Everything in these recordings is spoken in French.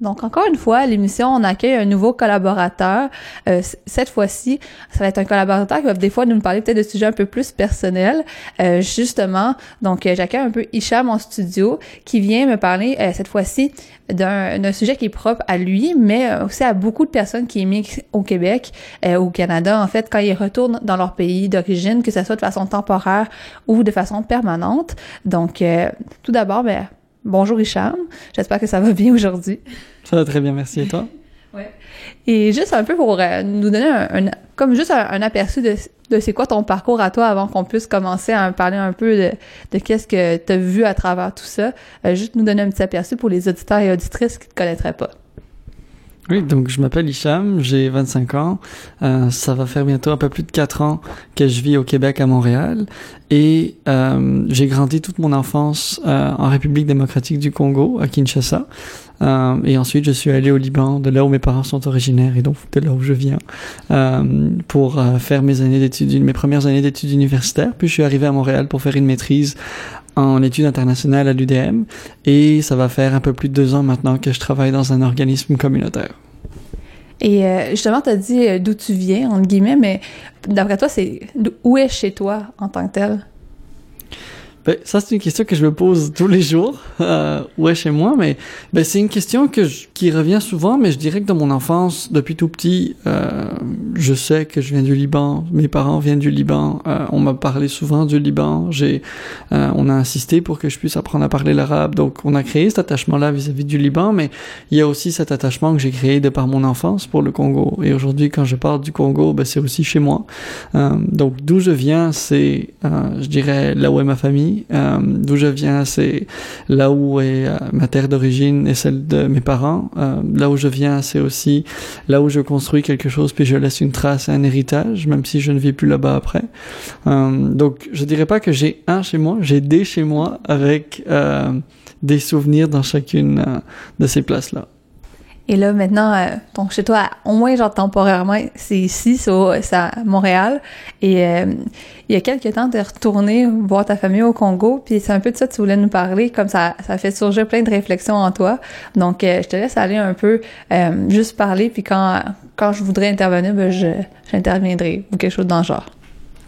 Donc, encore une fois, l'émission, on accueille un nouveau collaborateur. Euh, cette fois-ci, ça va être un collaborateur qui va des fois nous parler peut-être de sujets un peu plus personnels. Euh, justement, donc euh, j'accueille un peu Hicham en studio qui vient me parler cette fois-ci d'un sujet qui est propre à lui, mais aussi à beaucoup de personnes qui émigrent au Québec, au Canada, en fait, quand ils retournent dans leur pays d'origine, que ce soit de façon temporaire ou de façon permanente. Donc, tout d'abord, ben, bonjour Hicham. J'espère que ça va bien aujourd'hui. Ça va très bien, merci. Et toi? ouais. Et juste un peu pour euh, nous donner un, comme juste un, aperçu de, de c'est quoi ton parcours à toi avant qu'on puisse commencer à parler un peu de, de qu'est-ce que tu as vu à travers tout ça. Euh, juste nous donner un petit aperçu pour les auditeurs et auditrices qui ne te connaîtraient pas. Oui, donc je m'appelle Hicham, j'ai 25 ans. Euh, ça va faire bientôt un peu plus de 4 ans que je vis au Québec, à Montréal. Et euh, j'ai grandi toute mon enfance euh, en République démocratique du Congo, à Kinshasa. Euh, et ensuite, je suis allé au Liban, de là où mes parents sont originaires et donc de là où je viens, euh, pour euh, faire mes années d'études, mes premières années d'études universitaires. Puis je suis arrivé à Montréal pour faire une maîtrise en études internationales à l'UDM et ça va faire un peu plus de deux ans maintenant que je travaille dans un organisme communautaire. Et euh, justement, tu as dit euh, d'où tu viens, entre guillemets, mais d'après toi, c'est où est chez toi en tant que tel? Ben, ça, c'est une question que je me pose tous les jours. Euh, ouais, chez moi, mais ben, c'est une question que qui revient souvent, mais je dirais que dans mon enfance, depuis tout petit, euh, je sais que je viens du Liban. Mes parents viennent du Liban. Euh, on m'a parlé souvent du Liban. J'ai, euh, on a insisté pour que je puisse apprendre à parler l'arabe. Donc, on a créé cet attachement-là vis-à-vis du Liban, mais il y a aussi cet attachement que j'ai créé de par mon enfance pour le Congo. Et aujourd'hui, quand je parle du Congo, ben, c'est aussi chez moi. Euh, donc, d'où je viens, c'est, je dirais, là où est ma famille euh, d'où je viens, c'est là où est euh, ma terre d'origine et celle de mes parents. Euh, là où je viens, c'est aussi là où je construis quelque chose puis je laisse une trace un héritage, même si je ne vis plus là-bas après. donc, je dirais pas que j'ai un chez moi, j'ai des chez moi avec des souvenirs dans chacune de ces places-là. Et là, maintenant, euh, chez toi, au moins, genre temporairement, c'est ici, c'est à Montréal. Et euh, il y a quelques temps, es retourné voir ta famille au Congo, puis c'est un peu de ça que tu voulais nous parler, comme ça, ça fait surgir plein de réflexions en toi. Donc, euh, je te laisse aller un peu, juste parler, puis quand, quand je voudrais intervenir, ben, j'interviendrai, ou quelque chose dans le genre.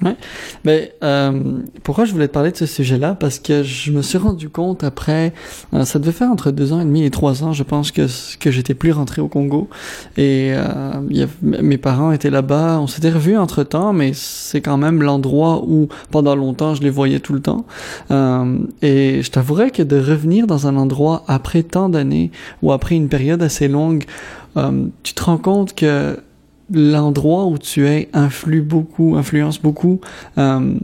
Ouais. Mais euh, pourquoi je voulais te parler de ce sujet-là? Parce que je me suis rendu compte après, euh, ça devait faire entre deux ans et demi et trois ans, je pense que que j'étais plus rentré au Congo et euh, mes parents étaient là-bas. On s'était revus entre temps, mais c'est quand même l'endroit où pendant longtemps je les voyais tout le temps. Euh, et je t'avouerais que de revenir dans un endroit après tant d'années ou après une période assez longue, euh, tu te rends compte que l'endroit où tu es influe beaucoup, influence beaucoup euh,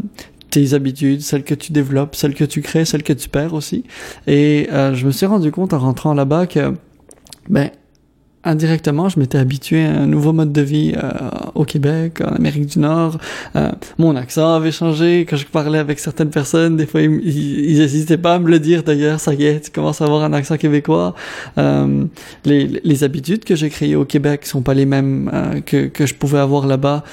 tes habitudes, celles que tu développes, celles que tu crées, celles que tu perds aussi. Et euh, je me suis rendu compte en rentrant là-bas que ben indirectement, je m'étais habitué à un nouveau mode de vie euh, au Québec, en Amérique du Nord. Euh, mon accent avait changé. Quand je parlais avec certaines personnes, des fois, ils n'hésitaient pas à me le dire. D'ailleurs, ça y est, tu commences à avoir un accent québécois. Euh, les, les, habitudes que j'ai créées au Québec sont pas les mêmes euh, que, que je pouvais avoir là-bas.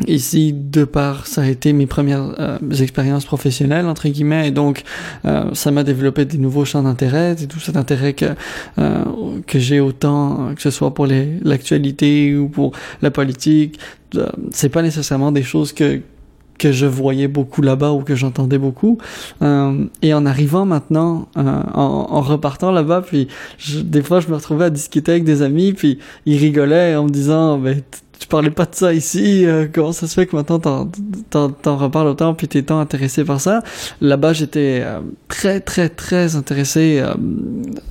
Euh, Ici, de part, ça a été mes premières euh, expériences professionnelles entre guillemets, et donc euh, ça m'a développé des nouveaux champs d'intérêt, et tout cet intérêt que euh, que j'ai autant que ce soit pour l'actualité ou pour la politique. c'est pas nécessairement des choses que que je voyais beaucoup là-bas ou que j'entendais beaucoup. et en arrivant maintenant, en, en, repartant là-bas, puis des fois je me retrouvais à discuter avec des amis, puis ils rigolaient en me disant, ben, tu parlais pas de ça ici, euh, comment ça se fait que maintenant t'en, reparles autant puis t'es tant intéressé par ça? Là-bas, j'étais euh, très très très intéressé, euh,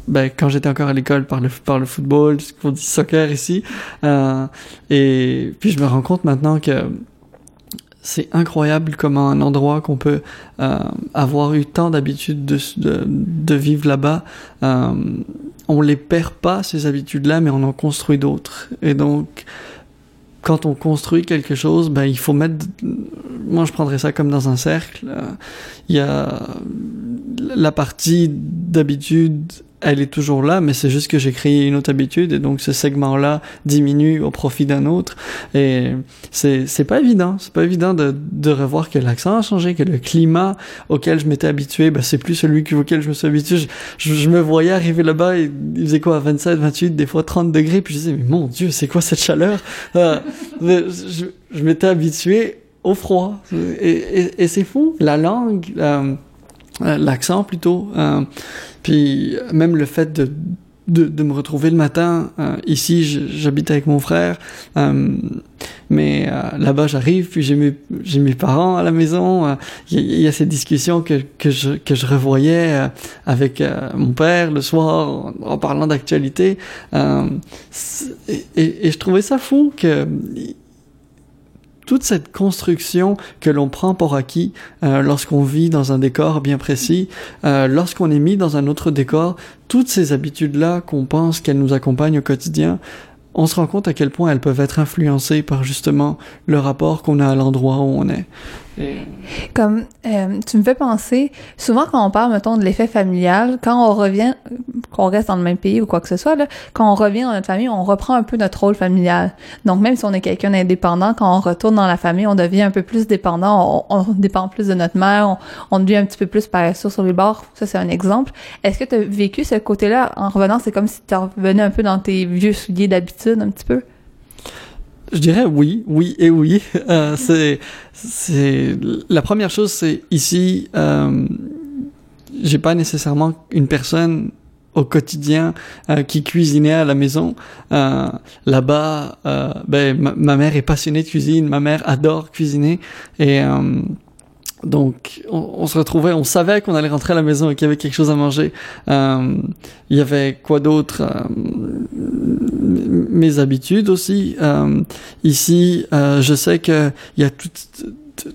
ben, quand j'étais encore à l'école par le par le football, qu'on dit soccer ici, et puis je me rends compte maintenant que c'est incroyable comment un endroit qu'on peut avoir eu tant d'habitude de, de, de, vivre là-bas, on les perd pas ces habitudes-là, mais on en construit d'autres. Et donc quand on construit quelque chose, ben il faut mettre. Moi, je prendrais ça comme dans un cercle. Il y a la partie d'habitude elle est toujours là, mais c'est juste que j'ai créé une autre habitude et donc ce segment-là diminue au profit d'un autre. Et c'est c'est pas évident, c'est pas évident de, de revoir que l'accent a changé, que le climat auquel je m'étais habitué, ben c'est plus celui auquel je me suis habitué. Je, je, me voyais arriver là-bas, et il faisait quoi, 27, 28, des fois 30 degrés, puis je disais mais mon Dieu, c'est quoi cette chaleur? Euh, Je, je m'étais habitué au froid et, et, et c'est fou. La langue. Euh, l'accent plutôt. Euh, puis même le fait de, de, de, me retrouver le matin euh, ici, j'habite avec mon frère, mais là-bas j'arrive, puis j'ai mes mes parents à la maison. Il y, y, a cette discussion que que je que je revoyais avec mon père le soir en, en parlant d'actualité, et, et, et, je trouvais ça fou que toute cette construction que l'on prend pour acquis euh, lorsqu'on vit dans un décor bien précis, euh, lorsqu'on est mis dans un autre décor, toutes ces habitudes-là qu'on pense qu'elles nous accompagnent au quotidien, on se rend compte à quel point elles peuvent être influencées par justement le rapport qu'on a à l'endroit où on est. Comme euh, tu me fais penser, souvent quand on parle, mettons, de l'effet familial, quand on revient, qu'on reste dans le même pays ou quoi que ce soit, là, quand on revient dans notre famille, on reprend un peu notre rôle familial. Donc même si on est quelqu'un d'indépendant, quand on retourne dans la famille, on devient un peu plus dépendant, on, dépend plus de notre mère, on, devient un petit peu plus paresseux sur les bords. Ça, c'est un exemple. Est-ce que tu as vécu ce côté-là? En revenant? C'est comme si tu revenais un peu dans tes vieux souliers d'habitude, un petit peu? Je dirais oui, oui et oui. Euh, c'est, c'est la première chose, c'est ici, euh, j'ai pas nécessairement une personne au quotidien euh, qui cuisinait à la maison. Euh, là-bas, euh, ben ma, ma, mère est passionnée de cuisine, ma mère adore cuisiner et euh, donc, on, on, se retrouvait, on savait qu'on allait rentrer à la maison et qu'il y avait quelque chose à manger. Euh, il y avait quoi d'autre euh, Mes habitudes aussi. Euh, ici, euh, je sais qu'il y a tout,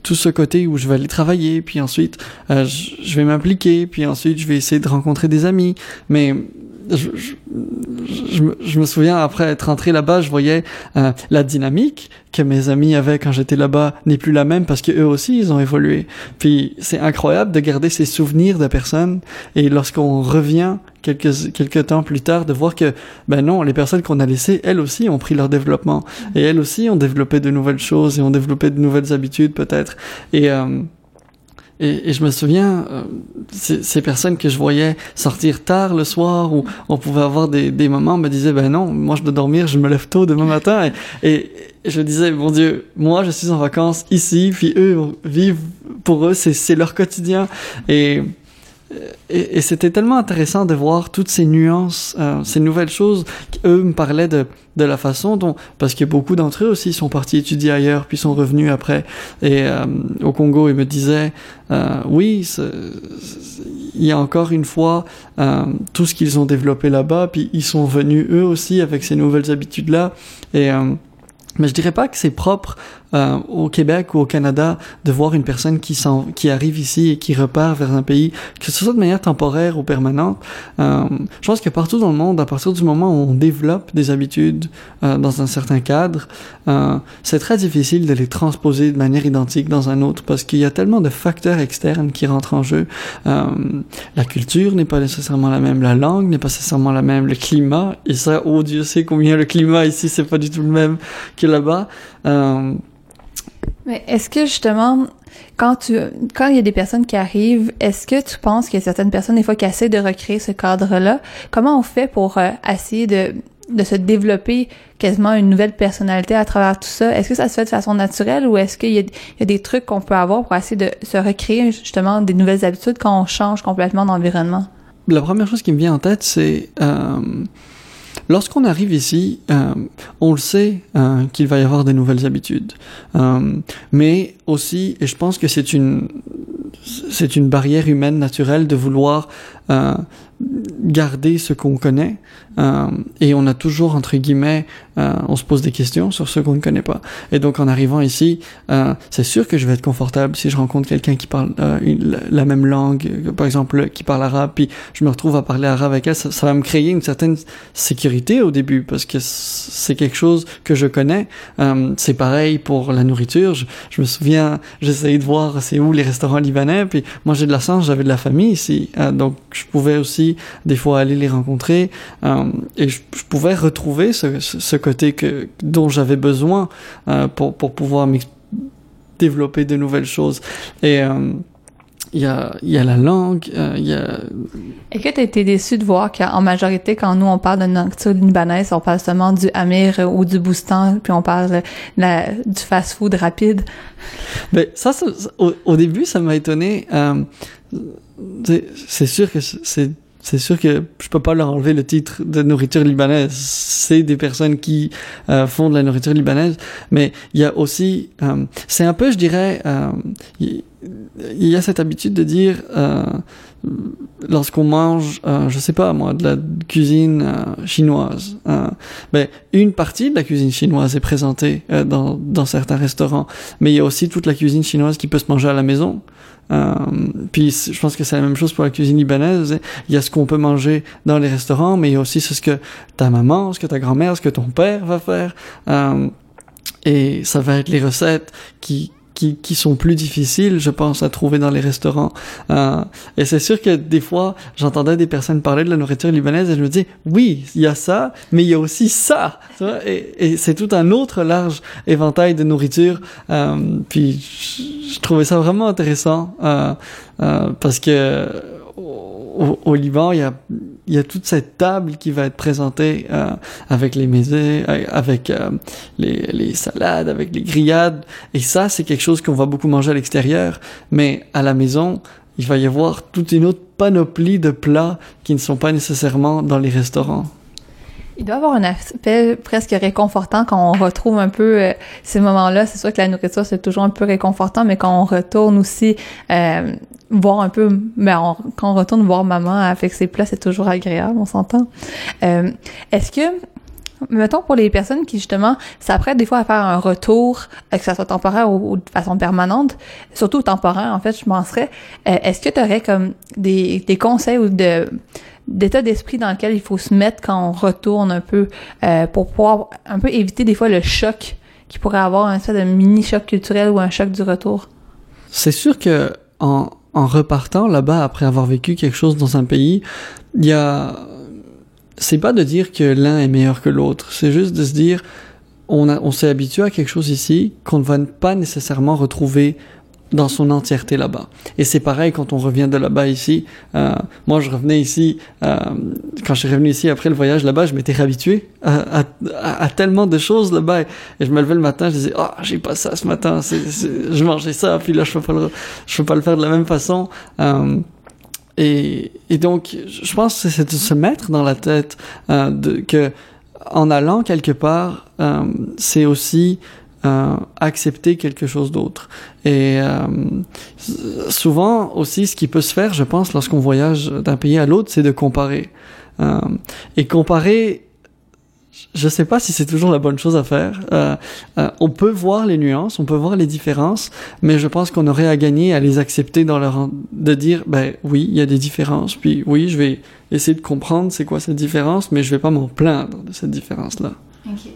tout ce côté où je vais aller travailler, puis ensuite, euh, je vais m'impliquer, puis ensuite, je vais essayer de rencontrer des amis. Mais je, je, je, je, me souviens après être rentré là-bas, je voyais euh, la dynamique que mes amis avaient quand j'étais là-bas n'est plus la même parce que eux aussi ils ont évolué. Puis c'est incroyable de garder ces souvenirs de personnes et lorsqu'on revient quelques quelques temps plus tard de voir que ben non les personnes qu'on a laissées elles aussi ont pris leur développement. Et elles aussi ont développé de nouvelles choses et ont développé de nouvelles habitudes peut-être. Et euh, et, et, je me souviens, euh, ces personnes que je voyais sortir tard le soir, où on pouvait avoir des, des moments, me disaient, ben non, moi je dois dormir, je me lève tôt demain matin. Et, et, je disais, mon Dieu, moi je suis en vacances ici, puis eux vivent, pour eux, c'est leur quotidien. Et et, et c'était tellement intéressant de voir toutes ces nuances, euh, ces nouvelles choses. Eux me parlaient de, de la façon dont, parce que beaucoup d'entre eux aussi sont partis étudier ailleurs, puis sont revenus après et euh, au Congo et me disaient, euh, oui, il y a encore une fois euh, tout ce qu'ils ont développé là-bas, puis ils sont venus eux aussi avec ces nouvelles habitudes là et euh, mais je dirais pas que c'est propre euh, au Québec ou au Canada de voir une personne qui, qui arrive ici et qui repart vers un pays, que ce soit de manière temporaire ou permanente. Euh, je pense que partout dans le monde, à partir du moment où on développe des habitudes euh, dans un certain cadre, euh, c'est très difficile de les transposer de manière identique dans un autre parce qu'il y a tellement de facteurs externes qui rentrent en jeu. Euh, la culture n'est pas nécessairement la même, la langue n'est pas nécessairement la même, le climat, et ça, oh Dieu sait combien le climat ici, c'est pas du tout le même que là-bas. Euh, mais est-ce que justement, quand tu, quand il y a des personnes qui arrivent, est-ce que tu penses qu'il y a certaines personnes des fois qui essaient de recréer ce cadre-là? Comment on fait pour euh, essayer de de se développer quasiment une nouvelle personnalité à travers tout ça? Est-ce que ça se fait de façon naturelle ou est-ce qu'il y, y, a des trucs qu'on peut avoir pour essayer de se recréer justement des nouvelles habitudes quand on change complètement d'environnement? La première chose qui me vient en tête, c'est euh, Lorsqu'on arrive ici, euh, on le sait euh, qu'il va y avoir des nouvelles habitudes, euh, mais aussi, et je pense que c'est une c'est une barrière humaine naturelle de vouloir garder ce qu'on connaît euh, et on a toujours entre guillemets euh, on se pose des questions sur ce qu'on ne connaît pas. Et donc en arrivant ici euh, c'est sûr que je vais être confortable si je rencontre quelqu'un qui parle euh, une, la même langue par exemple qui parle arabe puis je me retrouve à parler arabe avec elle ça, va me créer une certaine sécurité au début parce que c'est quelque chose que je connais. Euh, c'est pareil pour la nourriture. Je, je me souviens j'essayais de voir c'est où les restaurants libanais puis moi j'ai de la chance j'avais de la famille ici. Donc je pouvais aussi des fois aller les rencontrer. Euh, et je, je, pouvais retrouver ce, ce côté que dont j'avais besoin euh, pour pour pouvoir développer de nouvelles choses et euh, il y a, y a la langue, euh, il y a... Est-ce que tu as été déçu de voir qu'en majorité, quand nous, on parle de nourriture libanaise, on parle seulement du Amir ou du Boustan, puis on parle la, du fast-food rapide? Ben, ça, ça au, au, début, ça m'a étonné. Euh, c'est sûr que c'est c'est sûr que je peux pas leur enlever le titre de nourriture libanaise. C'est des personnes qui euh, font de la nourriture libanaise, mais il y a aussi, euh, c'est un peu, je dirais, euh, il y a cette habitude de dire euh, lorsqu'on mange, euh, je sais pas moi, de la cuisine euh, chinoise, ben une partie de la cuisine chinoise est présentée dans dans certains restaurants, mais il y a aussi toute la cuisine chinoise qui peut se manger à la maison. Euh, puis je pense que c'est la même chose pour la cuisine libanaise. Il y a ce qu'on peut manger dans les restaurants, mais il y a aussi ce que ta maman, ce que ta grand-mère, ce que ton père va faire. Euh, et ça va être les recettes qui, qui, qui, sont plus difficiles, je pense, à trouver dans les restaurants. Euh, et c'est sûr que des fois, j'entendais des personnes parler de la nourriture libanaise et je me dis, oui, il y a ça, mais il y a aussi ça. Tu vois? Et, et c'est tout un autre large éventail de nourriture. Euh, puis je, trouvais ça vraiment intéressant euh, euh parce que au, au, Liban, il y a, il y a toute cette table qui va être présentée euh, avec les mésés, avec euh, les, les, salades, avec les grillades. Et ça, c'est quelque chose qu'on va beaucoup manger à l'extérieur. Mais à la maison, il va y avoir toute une autre panoplie de plats qui ne sont pas nécessairement dans les restaurants. Il doit avoir un aspect presque réconfortant quand on retrouve un peu euh, ces moments-là. C'est sûr que la nourriture, c'est toujours un peu réconfortant, mais quand on retourne aussi euh, voir un peu, mais on, quand on retourne voir maman avec ses plats, c'est toujours agréable, on s'entend. Euh, Est-ce que mettons pour les personnes qui justement s'apprêtent des fois à faire un retour, euh, que ça soit temporaire ou, ou de façon permanente, surtout temporaire en fait, je penserais, euh, est-ce que tu aurais comme des, des conseils ou de d'état d'esprit dans lequel il faut se mettre quand on retourne un peu euh, pour pouvoir un peu éviter des fois le choc qui pourrait avoir un espèce de mini choc culturel ou un choc du retour. C'est sûr que en, repartant là-bas après avoir vécu quelque chose dans un pays, il y a c'est pas de dire que l'un est meilleur que l'autre, c'est juste de se dire on, a, on s'est habitué à quelque chose ici qu'on ne va pas nécessairement retrouver dans son entièreté là-bas. Et c'est pareil quand on revient de là-bas ici. Euh, moi, je revenais ici, euh, quand je suis revenu ici après le voyage là-bas, je m'étais réhabitué à, tellement de choses là-bas. Et je me levais le matin, je disais, oh, j'ai pas ça ce matin, c'est, c'est, je mangeais ça, puis là, je peux pas le, je peux pas le faire de la même façon. Euh, et, et donc, je pense que c'est de se mettre dans la tête euh, de, que en allant quelque part, euh, c'est aussi euh, accepter quelque chose d'autre. Et euh, souvent aussi, ce qui peut se faire, je pense, lorsqu'on voyage d'un pays à l'autre, c'est de comparer. Euh, et comparer, je sais pas si c'est toujours la bonne chose à faire. Euh, euh, on peut voir les nuances, on peut voir les différences, mais je pense qu'on aurait à gagner à les accepter dans leur de dire ben oui, il y a des différences, puis oui, je vais essayer de comprendre c'est quoi cette différence, mais je vais pas m'en plaindre de cette différence là. Okay.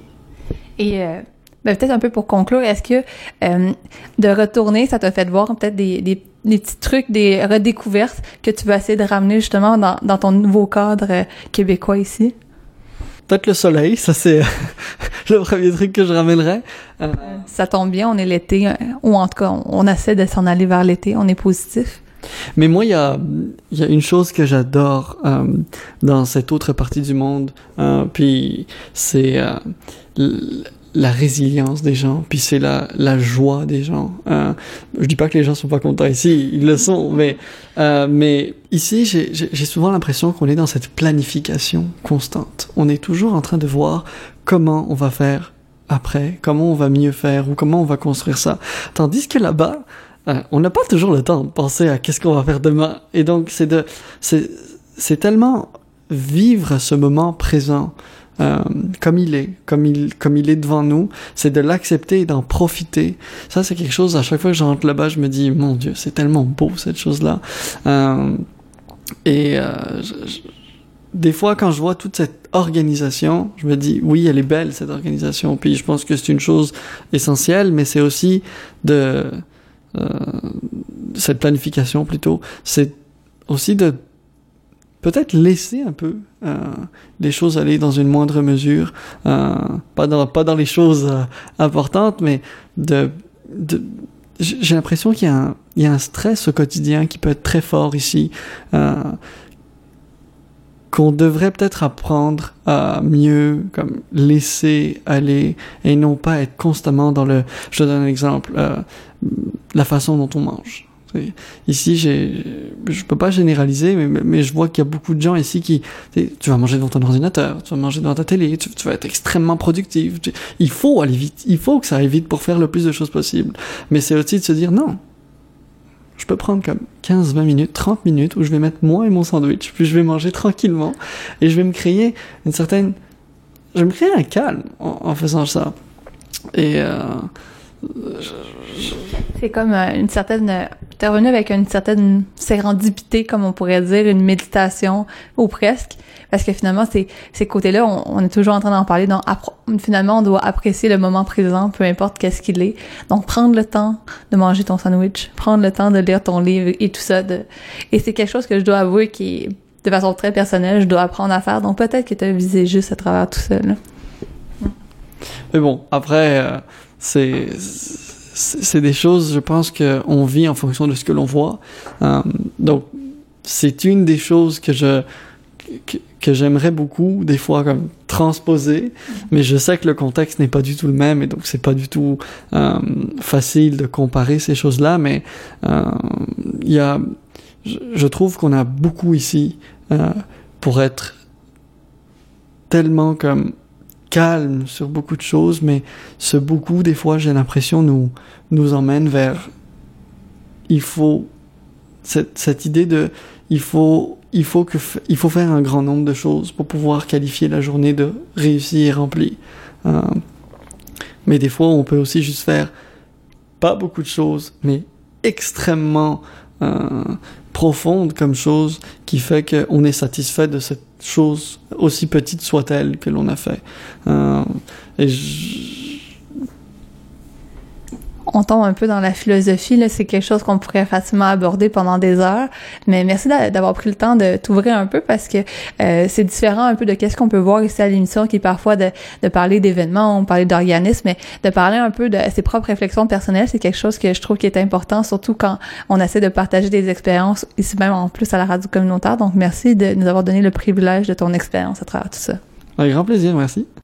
Et euh, ben, peut-être un peu pour conclure, est-ce que euh, de retourner, ça t'a fait voir peut-être des, des, des, petits trucs, des redécouvertes que tu vas essayer de ramener justement dans, dans ton nouveau cadre euh, québécois ici? Peut-être le soleil, ça c'est le premier truc que je ramènerais. Euh... Ça tombe bien, on est l'été, ou en tout cas, on, on essaie de s'en aller vers l'été, on est positif. Mais moi, il y a, y a une chose que j'adore euh, dans cette autre partie du monde, euh, puis c'est euh, la résilience des gens, puis c'est la, la joie des gens. Euh, je dis pas que les gens sont pas contents ici, ils le sont, mais euh, mais ici j'ai souvent l'impression qu'on est dans cette planification constante. On est toujours en train de voir comment on va faire après, comment on va mieux faire ou comment on va construire ça. Tandis que là-bas, euh, on n'a pas toujours le temps de penser à qu'est-ce qu'on va faire demain. Et donc c'est de c'est tellement vivre ce moment présent euh, comme il est, comme il, comme il est devant nous, c'est de l'accepter et d'en profiter. Ça, c'est quelque chose, à chaque fois que j'entre là-bas, je me dis, mon Dieu, c'est tellement beau, cette chose-là. Euh, et euh, je, je, des fois, quand je vois toute cette organisation, je me dis, oui, elle est belle, cette organisation. Puis je pense que c'est une chose essentielle, mais c'est aussi de... Euh, cette planification, plutôt, c'est aussi de peut-être laisser un peu euh, les choses aller dans une moindre mesure, euh, pas dans pas dans les choses euh, importantes, mais j'ai l'impression qu'il y, a un, il y a un stress au quotidien qui peut être très fort ici, qu'on devrait peut-être apprendre à mieux comme laisser aller et non pas être constamment dans le. Je te donne un exemple, la façon dont on mange. Ici, je peux pas généraliser, mais, je vois qu'il y a beaucoup de gens ici qui, tu vas manger devant ton ordinateur, tu vas manger devant ta télé, tu, vas être extrêmement productif. il faut aller vite, il faut que ça aille vite pour faire le plus de choses possible. Mais c'est aussi de se dire non. Je peux prendre comme 15, 20 minutes, 30 minutes où je vais mettre moi et mon sandwich, puis je vais manger tranquillement et je vais me créer une certaine, je vais me créer un calme en, en faisant ça. Et euh, c'est comme euh, une certaine. Euh, T'es revenu avec une certaine sérendipité, comme on pourrait dire, une méditation, ou presque. Parce que finalement, ces, ces côtés-là, on, est toujours en train d'en parler. Donc, finalement, on doit apprécier le moment présent, peu importe qu'est-ce qu'il est. Donc, prendre le temps de manger ton sandwich, prendre le temps de lire ton livre et tout ça. Et c'est quelque chose que je dois avouer qui de façon très personnelle, je dois apprendre à faire. Donc, peut-être que tu as visé juste à travers tout ça. Là. Mais bon, après, euh, c'est c'est des choses, je pense, qu'on vit en fonction de ce que l'on voit. Euh, donc, c'est une des choses que je que, j'aimerais beaucoup, des fois, comme transposer, mais je sais que le contexte n'est pas du tout le même, et donc c'est pas du tout euh, facile de comparer ces choses-là, mais euh, il y a, je, trouve qu'on a beaucoup ici pour être tellement comme calme sur beaucoup de choses, mais ce beaucoup, des fois, j'ai l'impression, nous, nous emmène vers. Il faut. Cette, cette idée de. Il faut, il, faut que, il faut faire un grand nombre de choses pour pouvoir qualifier la journée de réussie et remplie. Euh, mais des fois, on peut aussi juste faire pas beaucoup de choses, mais extrêmement euh, profonde comme chose qui fait qu'on est satisfait de cette chose, aussi petite soit-elle, que l'on a fait. Euh, on tombe un peu dans la philosophie. Là, c'est quelque chose qu'on pourrait facilement aborder pendant des heures. Mais merci d'avoir pris le temps de t'ouvrir un peu parce que euh, c'est différent un peu de qu'est-ce qu'on peut voir ici à l'émission, qui est parfois de, parler d'événements, on parler d'organismes, mais de parler un peu de ses propres réflexions personnelles, c'est quelque chose que je trouve qui est important, surtout quand on essaie de partager des expériences ici même en plus à la radio communautaire. Donc merci de nous avoir donné le privilège de ton expérience à travers tout ça. Avec grand plaisir, merci.